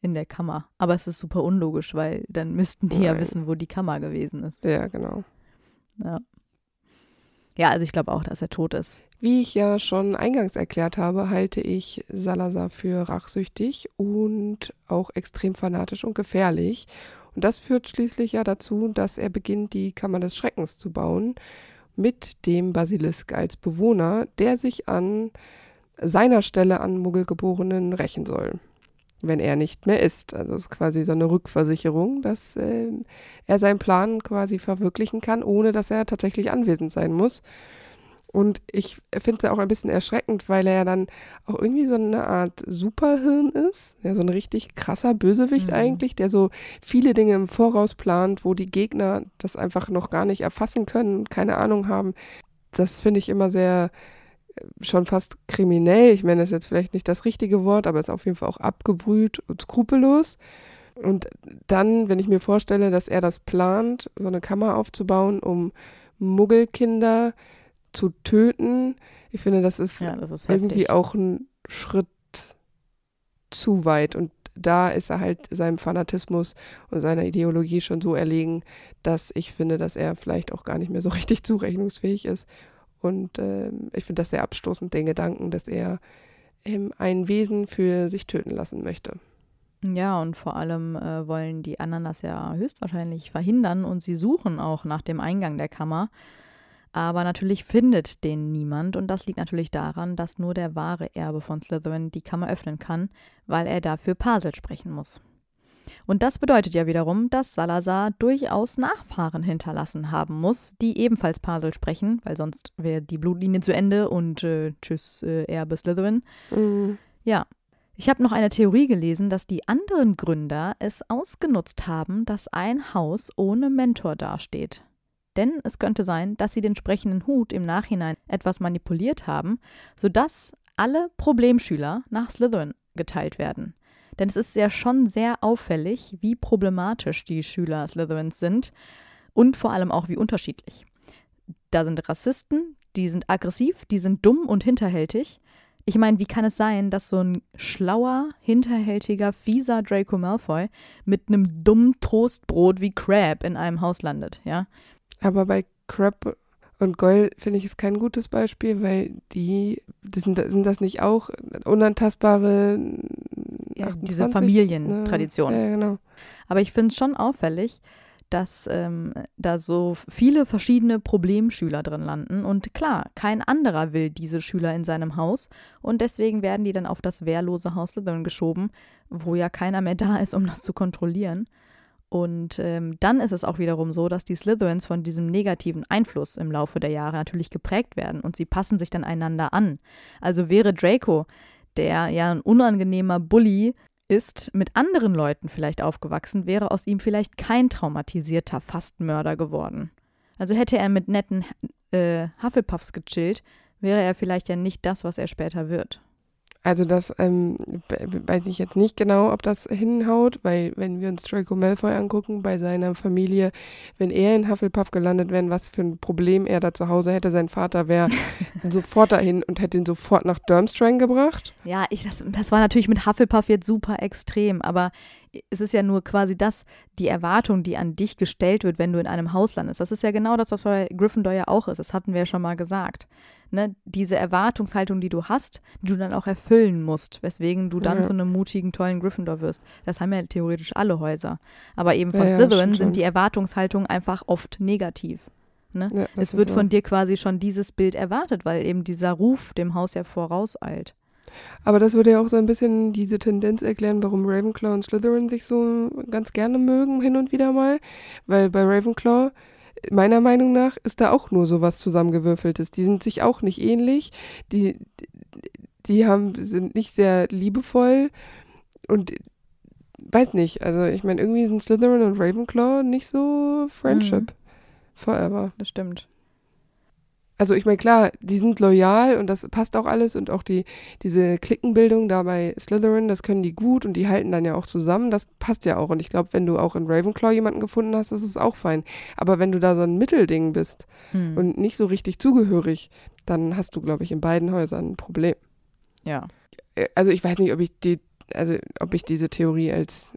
in der Kammer. Aber es ist super unlogisch, weil dann müssten die Nein. ja wissen, wo die Kammer gewesen ist. Ja, genau. Ja. Ja, also ich glaube auch, dass er tot ist. Wie ich ja schon eingangs erklärt habe, halte ich Salazar für rachsüchtig und auch extrem fanatisch und gefährlich. Und das führt schließlich ja dazu, dass er beginnt, die Kammer des Schreckens zu bauen mit dem Basilisk als Bewohner, der sich an seiner Stelle an Muggelgeborenen rächen soll, wenn er nicht mehr ist. Also es ist quasi so eine Rückversicherung, dass äh, er seinen Plan quasi verwirklichen kann, ohne dass er tatsächlich anwesend sein muss. Und ich finde es auch ein bisschen erschreckend, weil er ja dann auch irgendwie so eine Art Superhirn ist. Ja, so ein richtig krasser Bösewicht mhm. eigentlich, der so viele Dinge im Voraus plant, wo die Gegner das einfach noch gar nicht erfassen können keine Ahnung haben. Das finde ich immer sehr schon fast kriminell. Ich meine, das ist jetzt vielleicht nicht das richtige Wort, aber ist auf jeden Fall auch abgebrüht und skrupellos. Und dann, wenn ich mir vorstelle, dass er das plant, so eine Kammer aufzubauen, um Muggelkinder zu töten. Ich finde, das ist, ja, das ist irgendwie auch ein Schritt zu weit. Und da ist er halt seinem Fanatismus und seiner Ideologie schon so erlegen, dass ich finde, dass er vielleicht auch gar nicht mehr so richtig zurechnungsfähig ist. Und äh, ich finde das sehr abstoßend, den Gedanken, dass er ähm, ein Wesen für sich töten lassen möchte. Ja, und vor allem äh, wollen die anderen das ja höchstwahrscheinlich verhindern und sie suchen auch nach dem Eingang der Kammer. Aber natürlich findet den niemand und das liegt natürlich daran, dass nur der wahre Erbe von Slytherin die Kammer öffnen kann, weil er dafür Pasel sprechen muss. Und das bedeutet ja wiederum, dass Salazar durchaus Nachfahren hinterlassen haben muss, die ebenfalls Pasel sprechen, weil sonst wäre die Blutlinie zu Ende und äh, tschüss, äh, Erbe Slytherin. Mhm. Ja. Ich habe noch eine Theorie gelesen, dass die anderen Gründer es ausgenutzt haben, dass ein Haus ohne Mentor dasteht denn es könnte sein, dass sie den sprechenden Hut im Nachhinein etwas manipuliert haben, sodass alle Problemschüler nach Slytherin geteilt werden. Denn es ist ja schon sehr auffällig, wie problematisch die Schüler Slytherins sind und vor allem auch wie unterschiedlich. Da sind Rassisten, die sind aggressiv, die sind dumm und hinterhältig. Ich meine, wie kann es sein, dass so ein schlauer, hinterhältiger, fieser Draco Malfoy mit einem dummen Toastbrot wie Crab in einem Haus landet, ja? Aber bei Crab und Goyle finde ich es kein gutes Beispiel, weil die, die sind, sind, das nicht auch unantastbare ja, 28, diese Familientradition. Ne? Ja, genau. Aber ich finde es schon auffällig, dass ähm, da so viele verschiedene Problemschüler drin landen. Und klar, kein anderer will diese Schüler in seinem Haus. Und deswegen werden die dann auf das wehrlose Haus Slytherin geschoben, wo ja keiner mehr da ist, um das zu kontrollieren. Und ähm, dann ist es auch wiederum so, dass die Slytherins von diesem negativen Einfluss im Laufe der Jahre natürlich geprägt werden und sie passen sich dann einander an. Also wäre Draco, der ja ein unangenehmer Bully ist, mit anderen Leuten vielleicht aufgewachsen, wäre aus ihm vielleicht kein traumatisierter Fastmörder geworden. Also hätte er mit netten äh, Hufflepuffs gechillt, wäre er vielleicht ja nicht das, was er später wird. Also das ähm, weiß ich jetzt nicht genau, ob das hinhaut, weil wenn wir uns Draco Malfoy angucken, bei seiner Familie, wenn er in Hufflepuff gelandet wäre, was für ein Problem er da zu Hause hätte, sein Vater wäre sofort dahin und hätte ihn sofort nach Durmstrang gebracht. Ja, ich, das, das war natürlich mit Hufflepuff jetzt super extrem, aber es ist ja nur quasi das, die Erwartung, die an dich gestellt wird, wenn du in einem Haus landest. Das ist ja genau das, was bei Gryffindor ja auch ist. Das hatten wir ja schon mal gesagt ne, diese Erwartungshaltung, die du hast, die du dann auch erfüllen musst, weswegen du dann Ja. zu einem mutigen, tollen Gryffindor wirst. Das haben ja theoretisch alle Häuser. Aber eben von Ja, Slytherin schon. sind die Erwartungshaltungen einfach oft negativ. Ne? Ja, Es wird von dir quasi schon dieses Bild erwartet, weil eben dieser Ruf dem Haus ja vorauseilt. Aber das würde ja auch so ein bisschen diese Tendenz erklären, warum Ravenclaw und Slytherin sich so ganz gerne mögen, hin und wieder mal. Weil bei Ravenclaw, meiner Meinung nach, ist da auch nur sowas zusammengewürfeltes. Die sind sich auch nicht ähnlich. Die, die haben, sind nicht sehr liebevoll und weiß nicht, also ich meine, irgendwie sind Slytherin und Ravenclaw nicht so Friendship forever. Das stimmt. Also ich meine, klar, die sind loyal und das passt auch alles und auch die, diese Klickenbildung da bei Slytherin, das können die gut und die halten dann ja auch zusammen, das passt ja auch. Und ich glaube, wenn du auch in Ravenclaw jemanden gefunden hast, ist es auch fein. Aber wenn du da so ein Mittelding bist Hm. und nicht so richtig zugehörig, dann hast du, glaube ich, in beiden Häusern ein Problem. ja. Äh, Also ich weiß nicht, ob ich die, also ob ich diese Theorie als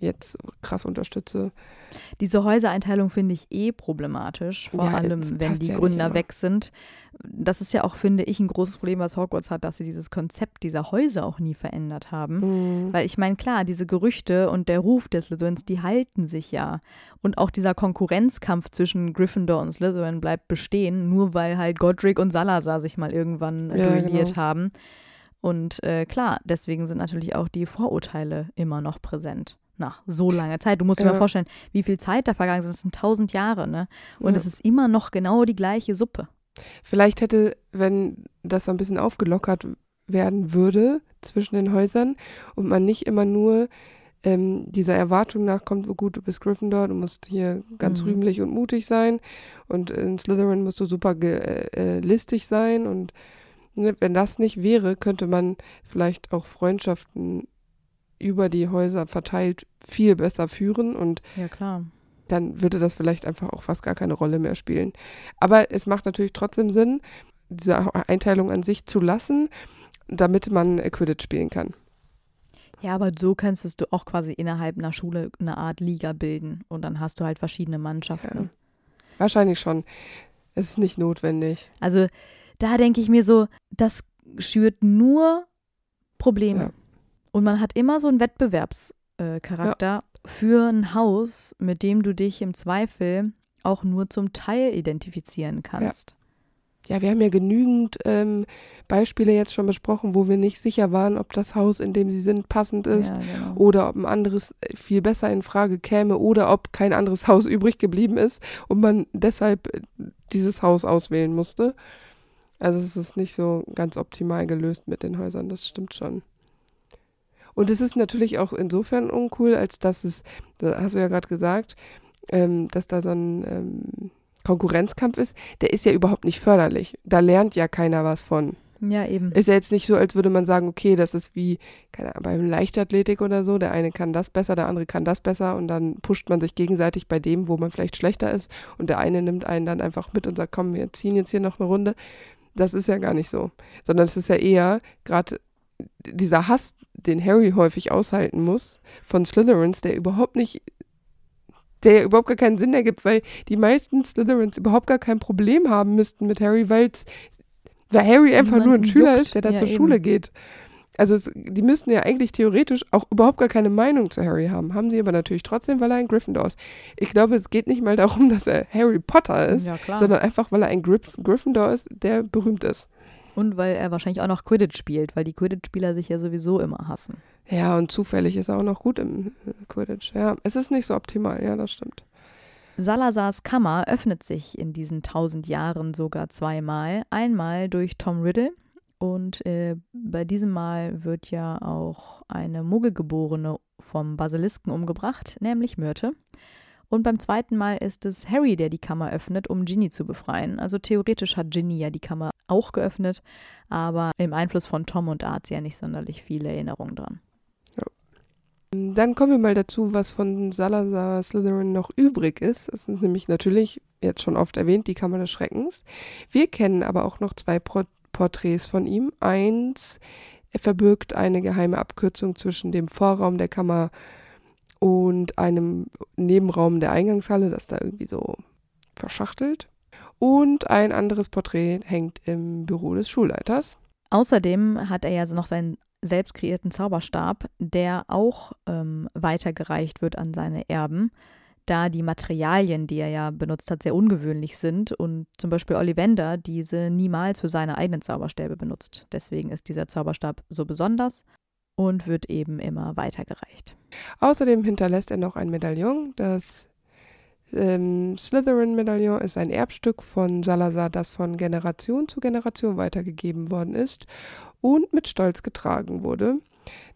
jetzt krass unterstütze. Diese Häusereinteilung finde ich eh problematisch, vor Ja, allem wenn die ja Gründer weg sind. Das ist ja auch, finde ich, ein großes Problem, was Hogwarts hat, dass sie dieses Konzept dieser Häuser auch nie verändert haben. Mhm. Weil ich meine, klar, diese Gerüchte und der Ruf des Slytherins, die halten sich ja. Und auch dieser Konkurrenzkampf zwischen Gryffindor und Slytherin bleibt bestehen, nur weil halt Godric und Salazar sich mal irgendwann Ja, duelliert genau. haben. Und äh, klar, deswegen sind natürlich auch die Vorurteile immer noch präsent. Nach so langer Zeit. Du musst dir Ja. mal vorstellen, wie viel Zeit da vergangen ist. Das sind tausend Jahre, ne? Und Ja. es ist immer noch genau die gleiche Suppe. Vielleicht hätte, wenn das ein bisschen aufgelockert werden würde zwischen den Häusern und man nicht immer nur ähm, dieser Erwartung nachkommt, wo gut, du bist Gryffindor, du musst hier ganz Mhm. rühmlich und mutig sein und in Slytherin musst du super äh, äh, listig sein und ne, wenn das nicht wäre, könnte man vielleicht auch Freundschaften über die Häuser verteilt viel besser führen und Ja, klar. dann würde das vielleicht einfach auch fast gar keine Rolle mehr spielen. Aber es macht natürlich trotzdem Sinn, diese Einteilung an sich zu lassen, damit man Quidditch spielen kann. Ja, aber so könntest du auch quasi innerhalb einer Schule eine Art Liga bilden und dann hast du halt verschiedene Mannschaften. Ja. Wahrscheinlich schon. Es ist nicht notwendig. Also da denke ich mir so, das schürt nur Probleme. Ja. Und man hat immer so einen Wettbewerbscharakter äh, Charakter für ein Haus, mit dem du dich im Zweifel auch nur zum Teil identifizieren kannst. Ja, wir haben ja genügend ähm, Beispiele jetzt schon besprochen, wo wir nicht sicher waren, ob das Haus, in dem sie sind, passend ist Ja, genau. oder ob ein anderes äh, viel besser in Frage käme oder ob kein anderes Haus übrig geblieben ist und man deshalb äh, dieses Haus auswählen musste. Also es ist nicht so ganz optimal gelöst mit den Häusern, das stimmt schon. Und es ist natürlich auch insofern uncool, als dass es, da hast du ja gerade gesagt, ähm, dass da so ein ähm, Konkurrenzkampf ist, der ist ja überhaupt nicht förderlich. Da lernt ja keiner was von. Ja, eben. Ist ja jetzt nicht so, als würde man sagen, okay, das ist wie keine Ahnung, beim Leichtathletik oder so, der eine kann das besser, der andere kann das besser und dann pusht man sich gegenseitig bei dem, wo man vielleicht schlechter ist und der eine nimmt einen dann einfach mit und sagt, komm, wir ziehen jetzt hier noch eine Runde. Das ist ja gar nicht so, sondern es ist ja eher gerade dieser Hass, den Harry häufig aushalten muss von Slytherins, der überhaupt nicht der überhaupt gar keinen Sinn ergibt, weil die meisten Slytherins überhaupt gar kein Problem haben müssten mit Harry, weil's, weil Harry einfach nur ein Niemanden Schüler juckt. ist, der da Ja, zur eben. Schule geht. Also es, die müssten ja eigentlich theoretisch auch überhaupt gar keine Meinung zu Harry haben. Haben sie aber natürlich trotzdem, weil er ein Gryffindor ist. Ich glaube, es geht nicht mal darum, dass er Harry Potter ist, ja, sondern einfach, weil er ein Gryff Gryffindor ist, der berühmt ist. Und weil er wahrscheinlich auch noch Quidditch spielt, weil die Quidditch-Spieler sich ja sowieso immer hassen. Ja, und zufällig ist er auch noch gut im äh, Quidditch. Ja, es ist nicht so optimal, ja, das stimmt. Salazars Kammer öffnet sich in diesen tausend Jahren sogar zweimal. Einmal durch Tom Riddle und äh, bei diesem Mal wird ja auch eine Muggelgeborene vom Basilisken umgebracht, nämlich Myrte. Und beim zweiten Mal ist es Harry, der die Kammer öffnet, um Ginny zu befreien. Also theoretisch hat Ginny ja die Kammer auch geöffnet, aber im Einfluss von Tom und Art ja nicht sonderlich viele Erinnerungen dran. Dann kommen wir mal dazu, was von Salazar Slytherin noch übrig ist. Das ist nämlich natürlich, jetzt schon oft erwähnt, die Kammer des Schreckens. Wir kennen aber auch noch zwei Pro Porträts von ihm. Eins er verbirgt eine geheime Abkürzung zwischen dem Vorraum der Kammer und einem Nebenraum der Eingangshalle, das da irgendwie so verschachtelt. Und ein anderes Porträt hängt im Büro des Schulleiters. Außerdem hat er ja noch seinen selbst kreierten Zauberstab, der auch ähm, weitergereicht wird an seine Erben, da die Materialien, die er ja benutzt hat, sehr ungewöhnlich sind und zum Beispiel Ollivander diese niemals für seine eigenen Zauberstäbe benutzt. Deswegen ist dieser Zauberstab so besonders und wird eben immer weitergereicht. Außerdem hinterlässt er noch ein Medaillon, das ähm, Slytherin-Medaillon ist ein Erbstück von Salazar, das von Generation zu Generation weitergegeben worden ist und mit Stolz getragen wurde.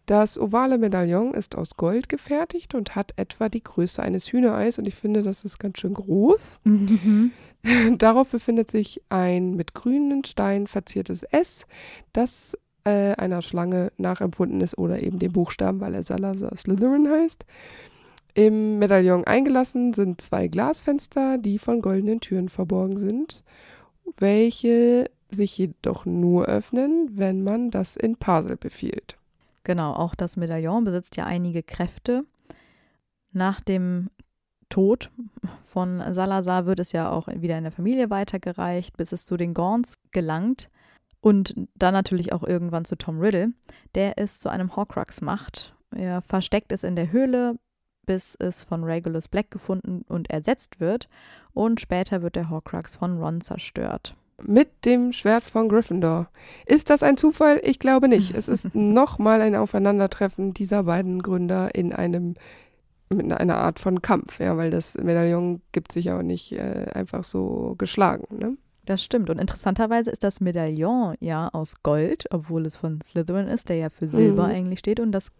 Das ovale Medaillon ist aus Gold gefertigt und hat etwa die Größe eines Hühnereis und ich finde, das ist ganz schön groß. Mhm. Darauf befindet sich ein mit grünen Steinen verziertes S, das äh, einer Schlange nachempfunden ist oder eben dem Buchstaben, weil er Salazar Slytherin heißt. Im Medaillon eingelassen sind zwei Glasfenster, die von goldenen Türen verborgen sind, welche sich jedoch nur öffnen, wenn man das in Pasel befiehlt. Genau, auch das Medaillon besitzt ja einige Kräfte. Nach dem Tod von Salazar wird es ja auch wieder in der Familie weitergereicht, bis es zu den Gaunts gelangt. Und dann natürlich auch irgendwann zu Tom Riddle, der es zu einem Horcrux macht. Er versteckt es in der Höhle, bis es von Regulus Black gefunden und ersetzt wird. Und später wird der Horcrux von Ron zerstört mit dem Schwert von Gryffindor. Ist das ein Zufall? Ich glaube nicht. Es ist nochmal ein Aufeinandertreffen dieser beiden Gründer in einem mit einer Art von Kampf, ja, weil das Medaillon gibt sich auch nicht äh, einfach so geschlagen, ne? Das stimmt. Und interessanterweise ist das Medaillon ja aus Gold, obwohl es von Slytherin ist, der ja für Silber mhm. eigentlich steht. Und das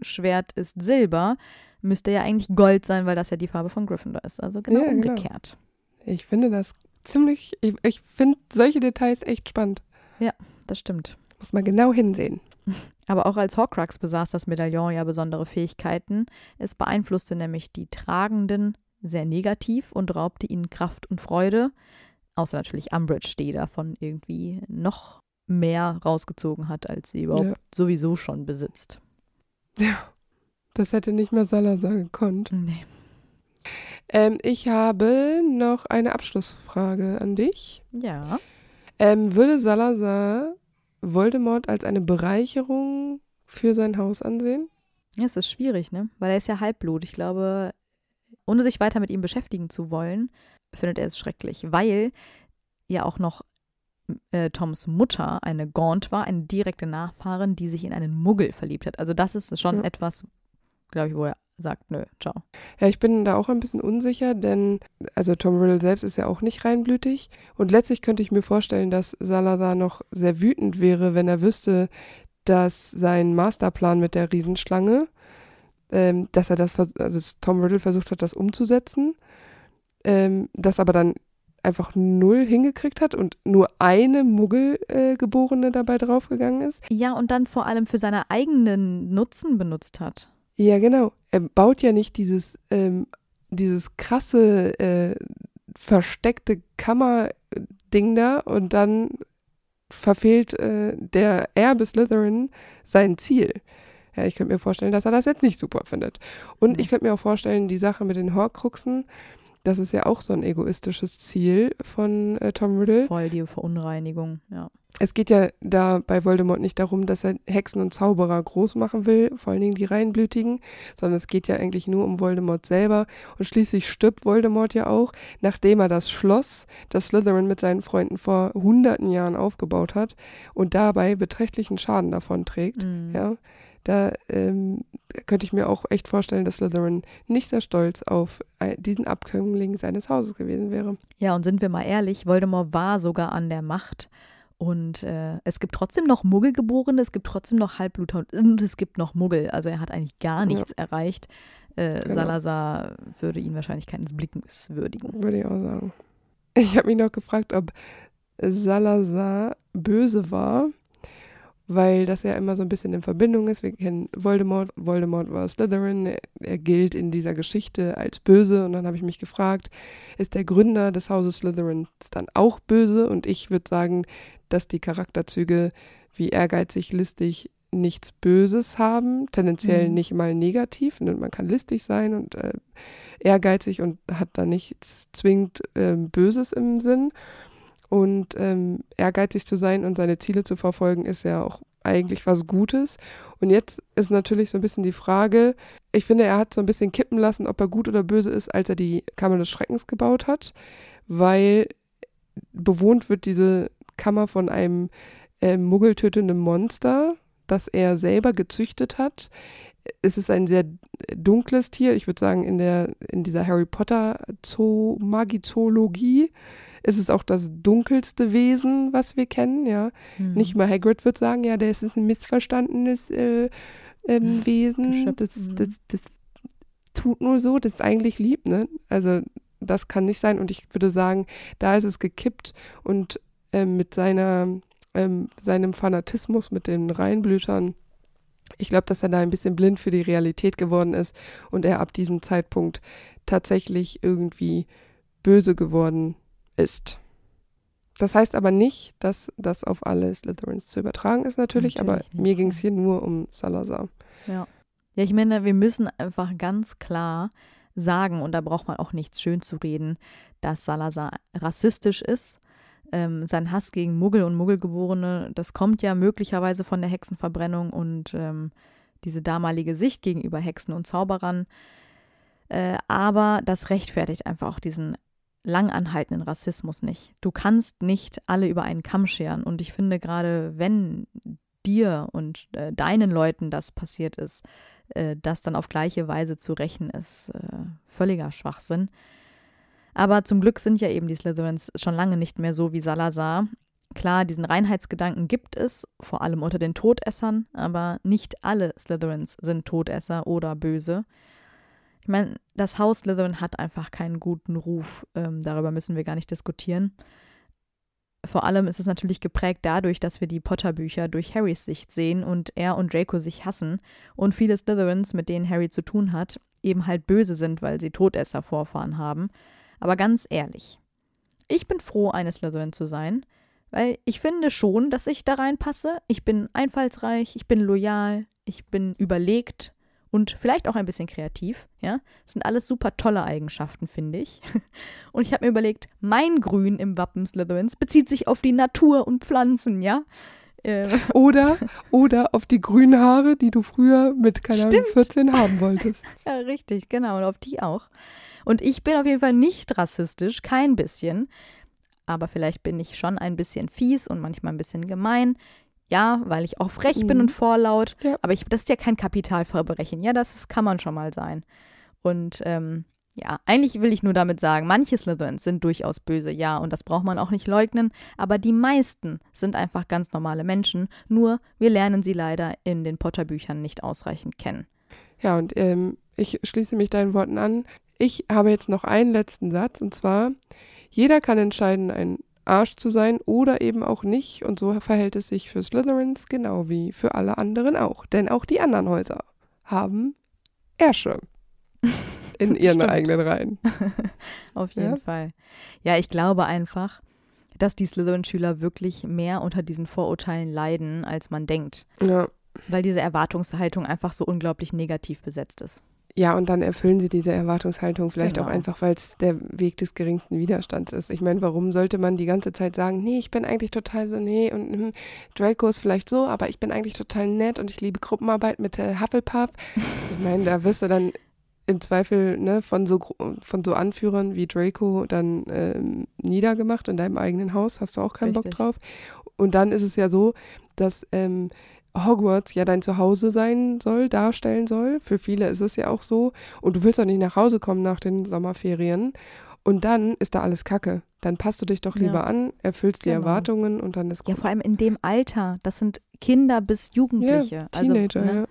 Schwert ist Silber, müsste ja eigentlich Gold sein, weil das ja die Farbe von Gryffindor ist. Also genau ja, genau. umgekehrt. Genau. Ich finde das ziemlich, ich, ich finde solche Details echt spannend. Ja, das stimmt. Muss man genau hinsehen. Aber auch als Horcrux besaß das Medaillon ja besondere Fähigkeiten. Es beeinflusste nämlich die Tragenden sehr negativ und raubte ihnen Kraft und Freude. Außer natürlich Umbridge, die davon irgendwie noch mehr rausgezogen hat, als sie überhaupt ja. sowieso schon besitzt. Ja, das hätte nicht mehr Salazar gekonnt. Nee. Ähm, ich habe noch eine Abschlussfrage an dich. Ja. Ähm, würde Salazar Voldemort als eine Bereicherung für sein Haus ansehen? Ja, es ist schwierig, ne? Weil er ist ja Halbblut. Ich glaube, ohne sich weiter mit ihm beschäftigen zu wollen, findet er es schrecklich, weil ja auch noch äh, Toms Mutter eine Gaunt war, eine direkte Nachfahrin, die sich in einen Muggel verliebt hat. Also das ist schon ja. etwas, glaube ich, wo er sagt, nö, ciao. Ja, ich bin da auch ein bisschen unsicher, denn also Tom Riddle selbst ist ja auch nicht reinblütig. Und letztlich könnte ich mir vorstellen, dass Salazar noch sehr wütend wäre, wenn er wüsste, dass sein Masterplan mit der Riesenschlange, ähm, dass er das, also Tom Riddle versucht hat, das umzusetzen, ähm, das aber dann einfach null hingekriegt hat und nur eine Muggelgeborene äh, dabei draufgegangen ist. Ja, und dann vor allem für seine eigenen Nutzen benutzt hat. Ja, genau. Er baut ja nicht dieses, ähm, dieses krasse, äh, versteckte Kammerding da und dann verfehlt äh, der Erbe Slytherin sein Ziel. Ja, ich könnte mir vorstellen, dass er das jetzt nicht super findet. Und mhm. ich könnte mir auch vorstellen, die Sache mit den Horcruxen, das ist ja auch so ein egoistisches Ziel von äh, Tom Riddle. Voll die Verunreinigung, ja. Es geht ja da bei Voldemort nicht darum, dass er Hexen und Zauberer groß machen will, vor allen Dingen die Reinblütigen, sondern es geht ja eigentlich nur um Voldemort selber. Und schließlich stirbt Voldemort ja auch, nachdem er das Schloss, das Slytherin mit seinen Freunden vor hunderten Jahren aufgebaut hat und dabei beträchtlichen Schaden davon trägt. Mhm. Ja. Da ähm, könnte ich mir auch echt vorstellen, dass Slytherin nicht sehr stolz auf äh, diesen Abkömmling seines Hauses gewesen wäre. Ja, und sind wir mal ehrlich, Voldemort war sogar an der Macht. Und äh, es gibt trotzdem noch Muggelgeborene, es gibt trotzdem noch Halbbluter und es gibt noch Muggel. Also er hat eigentlich gar nichts ja. erreicht. Äh, genau. Salazar würde ihn wahrscheinlich keines Blickens würdigen. Würde ich auch sagen. Ich habe mich noch gefragt, ob Salazar böse war weil das ja immer so ein bisschen in Verbindung ist. Wir kennen Voldemort, Voldemort war Slytherin, er, gilt in dieser Geschichte als böse und dann habe ich mich gefragt, ist der Gründer des Hauses Slytherin dann auch böse? Und ich würde sagen, dass die Charakterzüge wie ehrgeizig, listig nichts Böses haben, tendenziell Mhm. nicht mal negativ. Ne? Man kann listig sein und äh, ehrgeizig und hat da nichts zwingend ähm, Böses im Sinn. Und ähm, ehrgeizig zu sein und seine Ziele zu verfolgen, ist ja auch eigentlich was Gutes. Und jetzt ist natürlich so ein bisschen die Frage, ich finde, er hat so ein bisschen kippen lassen, ob er gut oder böse ist, als er die Kammer des Schreckens gebaut hat, weil bewohnt wird diese Kammer von einem äh, muggeltötenden Monster, das er selber gezüchtet hat. Es ist ein sehr dunkles Tier. Ich würde sagen, in, der, in dieser Harry Potter Zoo Magizoologie ist es auch das dunkelste Wesen, was wir kennen, ja. Mhm. Nicht mal Hagrid wird sagen, ja, das ist ein missverstandenes äh, ähm, Wesen. Geschöpf, Das, mhm. das, das tut nur so, das ist eigentlich lieb, ne? Also das kann nicht sein. Und ich würde sagen, da ist es gekippt und ähm, mit seiner, ähm, seinem Fanatismus mit den Reinblütern, ich glaube, dass er da ein bisschen blind für die Realität geworden ist und er ab diesem Zeitpunkt tatsächlich irgendwie böse geworden ist. Das heißt aber nicht, dass das auf alle Slytherins zu übertragen ist, natürlich, aber Natürlich nicht, mir ging es hier nur um Salazar. Ja. Ja, ich meine, wir müssen einfach ganz klar sagen, und da braucht man auch nichts schön zu reden, dass Salazar rassistisch ist. Ähm, sein Hass gegen Muggel und Muggelgeborene, das kommt ja möglicherweise von der Hexenverbrennung und ähm, diese damalige Sicht gegenüber Hexen und Zauberern. Äh, aber das rechtfertigt einfach auch diesen langanhaltenden Rassismus nicht. Du kannst nicht alle über einen Kamm scheren. Und ich finde gerade, wenn dir und äh, deinen Leuten das passiert ist, äh, das dann auf gleiche Weise zu rächen, ist äh, völliger Schwachsinn. Aber zum Glück sind ja eben die Slytherins schon lange nicht mehr so wie Salazar. Klar, diesen Reinheitsgedanken gibt es, vor allem unter den Todessern, aber nicht alle Slytherins sind Todesser oder böse. Ich meine, das Haus Slytherin hat einfach keinen guten Ruf. Ähm, darüber müssen wir gar nicht diskutieren. Vor allem ist es natürlich geprägt dadurch, dass wir die Potter-Bücher durch Harrys Sicht sehen und er und Draco sich hassen und viele Slytherins, mit denen Harry zu tun hat, eben halt böse sind, weil sie Todesser-Vorfahren haben. Aber ganz ehrlich, ich bin froh, eine Slytherin zu sein, weil ich finde schon, dass ich da reinpasse. Ich bin einfallsreich, ich bin loyal, ich bin überlegt und vielleicht auch ein bisschen kreativ. Ja, das sind alles super tolle Eigenschaften, finde ich. Und ich habe mir überlegt, mein Grün im Wappen Slytherins bezieht sich auf die Natur und Pflanzen, ja. Äh, Oder, oder auf die grünen Haare, die du früher mit, keine Ahnung, Stimmt. 14 haben wolltest. Ja, richtig, genau. Und auf die auch. Und ich bin auf jeden Fall nicht rassistisch, kein bisschen. Aber vielleicht bin ich schon ein bisschen fies und manchmal ein bisschen gemein. Ja, weil ich auch frech bin Mhm. und vorlaut. Ja. Aber ich, das ist ja kein Kapitalverbrechen. Ja, das ist, kann man schon mal sein. Und ähm, ja, eigentlich will ich nur damit sagen, manche Slytherins sind durchaus böse, ja, und das braucht man auch nicht leugnen. Aber die meisten sind einfach ganz normale Menschen. Nur wir lernen sie leider in den Potter-Büchern nicht ausreichend kennen. Ja, und ähm, ich schließe mich deinen Worten an. Ich habe jetzt noch einen letzten Satz und zwar: Jeder kann entscheiden, ein Arsch zu sein oder eben auch nicht. Und so verhält es sich für Slytherins genau wie für alle anderen auch. Denn auch die anderen Häuser haben Ärsche in ihren Stimmt. eigenen Reihen. Auf jeden Ja. Fall. Ja, ich glaube einfach, dass die Slytherin-Schüler wirklich mehr unter diesen Vorurteilen leiden, als man denkt. Ja. Weil diese Erwartungshaltung einfach so unglaublich negativ besetzt ist. Ja, und dann erfüllen sie diese Erwartungshaltung vielleicht auch Genau. einfach, weil es der Weg des geringsten Widerstands ist. Ich meine, warum sollte man die ganze Zeit sagen, nee, ich bin eigentlich total so, nee, und hm, Draco ist vielleicht so, aber ich bin eigentlich total nett und ich liebe Gruppenarbeit mit äh, Hufflepuff. Ich meine, da wirst du dann im Zweifel ne, von, so, von so Anführern wie Draco dann ähm, niedergemacht in deinem eigenen Haus, hast du auch keinen Bock Richtig. drauf. Und dann ist es ja so, dass ähm, Hogwarts ja dein Zuhause sein soll, darstellen soll. Für viele ist es ja auch so. Und du willst doch nicht nach Hause kommen nach den Sommerferien. Und dann ist da alles Kacke. Dann passt du dich doch lieber Ja. an, erfüllst die Genau. Erwartungen und dann ist Ja, gut. vor allem in dem Alter. Das sind Kinder bis Jugendliche. Teenager, also, ne? ja.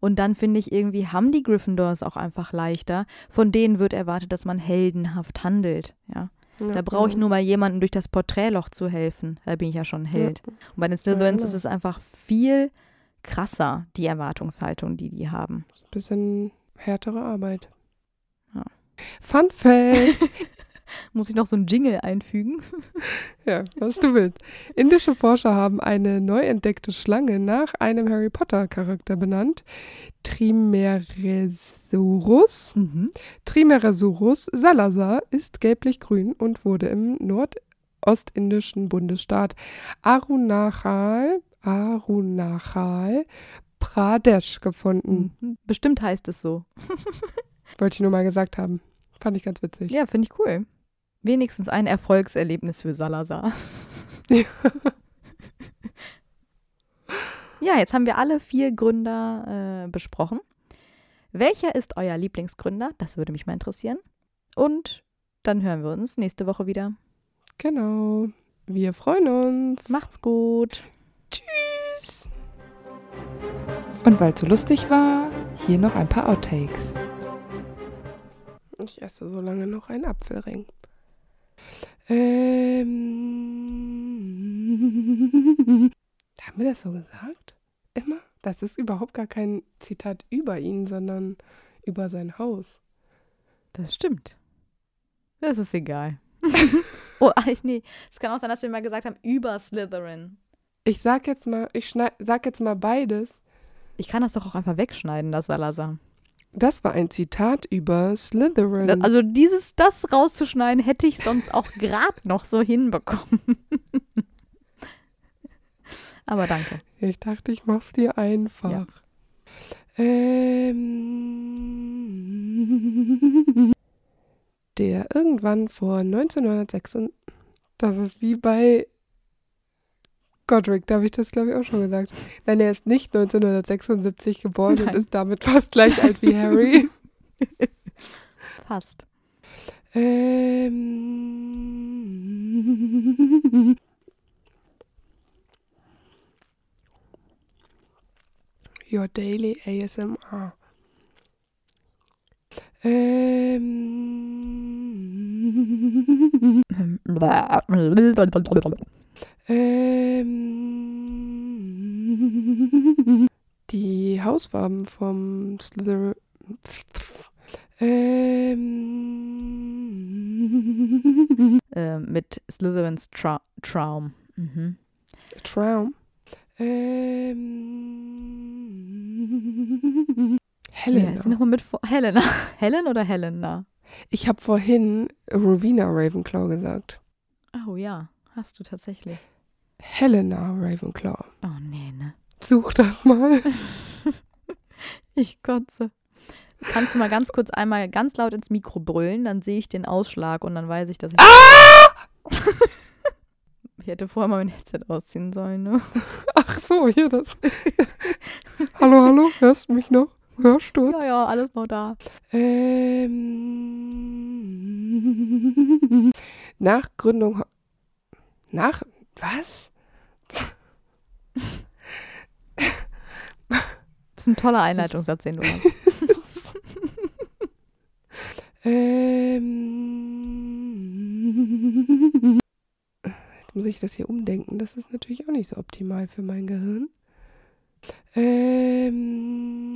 Und dann finde ich irgendwie, haben die Gryffindors auch einfach leichter. Von denen wird erwartet, dass man heldenhaft handelt. Ja. Ja. Da brauche ich ja. nur mal jemanden durch das Porträtloch zu helfen. Da bin ich ja schon ein Held. Und bei den Slytherins genau. ist es einfach viel krasser, die Erwartungshaltung, die die haben. Ein bisschen härtere Arbeit. Ja. Fun Fact: Muss ich noch so einen Jingle einfügen? Ja, was du willst. Indische Forscher haben eine neu entdeckte Schlange nach einem Harry Potter-Charakter benannt. Trimeresurus. Mhm. Trimeresurus salazar ist gelblich-grün und wurde im nordostindischen Bundesstaat Arunachal, Arunachal Pradesh gefunden. Mhm. Bestimmt heißt es so. Wollte ich nur mal gesagt haben. Fand ich ganz witzig. Ja, finde ich cool. Wenigstens ein Erfolgserlebnis für Salazar. Ja. Ja, jetzt haben wir alle vier Gründer äh, besprochen. Welcher ist euer Lieblingsgründer? Das würde mich mal interessieren. Und dann hören wir uns nächste Woche wieder. Genau. Wir freuen uns. Macht's gut. Tschüss. Und weil es so lustig war, hier noch ein paar Outtakes. Ich esse so lange noch einen Apfelring. Ähm, haben wir das so gesagt? Immer? Das ist überhaupt gar kein Zitat über ihn, sondern über sein Haus. Das stimmt. Das ist egal. oh, nee. Es kann auch sein, dass wir mal gesagt haben, über Slytherin. Ich sag jetzt mal, ich sag jetzt mal beides. Ich kann das doch auch einfach wegschneiden, das Salazar. Das war ein Zitat über Slytherin. Also dieses, das rauszuschneiden, hätte ich sonst auch gerade noch so hinbekommen. Aber danke. Ich dachte, ich mach's dir einfach. Ja. Ähm, der irgendwann vor 1906, das ist wie bei Godric, da habe ich das glaube ich auch schon gesagt. Nein, er ist nicht 1976 geboren und Nein. ist damit fast gleich alt wie Harry. Fast. Ähm, Your Daily ASMR. Ähm, ähm, die Hausfarben vom Slytherin. Ähm, Äh, mit Slytherins Tra Traum. Mhm. Traum. Ähm, Helena. Ja, nochmal mit vor Helena. Helen oder Helena? Ich habe vorhin Rowena Ravenclaw gesagt. Oh ja, hast du tatsächlich. Helena Ravenclaw. Oh nee, ne? Such das mal. Ich kotze. Kannst du mal ganz kurz einmal ganz laut ins Mikro brüllen, dann sehe ich den Ausschlag und dann weiß ich, dass ich. ich hätte vorher mal mein Headset ausziehen sollen, ne? Ach so, hier das. hallo, hallo, hörst du mich noch? Hörsturz? Ja, ja, alles noch da. Ähm, nach Gründung. Nach. Was? Das ist ein toller Einleitungssatz, den du hast. Ähm, jetzt muss ich das hier umdenken. Das ist natürlich auch nicht so optimal für mein Gehirn. Ähm,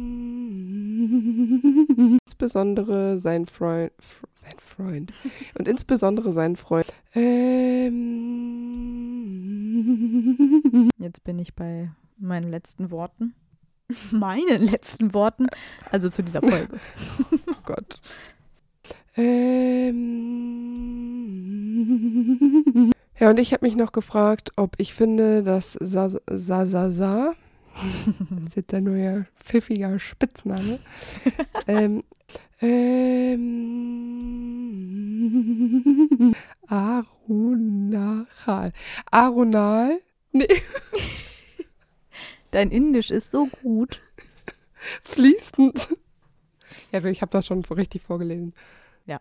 insbesondere sein Freund, Fr- sein Freund und insbesondere sein Freund. Ähm, Jetzt bin ich bei meinen letzten Worten. Meinen letzten Worten? Also zu dieser Folge. oh Gott. Ähm, ja, und ich habe mich noch gefragt, ob ich finde, dass Sa Sa Sa Sa, das ist jetzt ein neuer pfiffiger Spitzname, ähm, ähm, Arunachal. Arunal? Nee, Dein Indisch ist so gut. fließend. Ja, du, ich habe das schon richtig vorgelesen. Ja.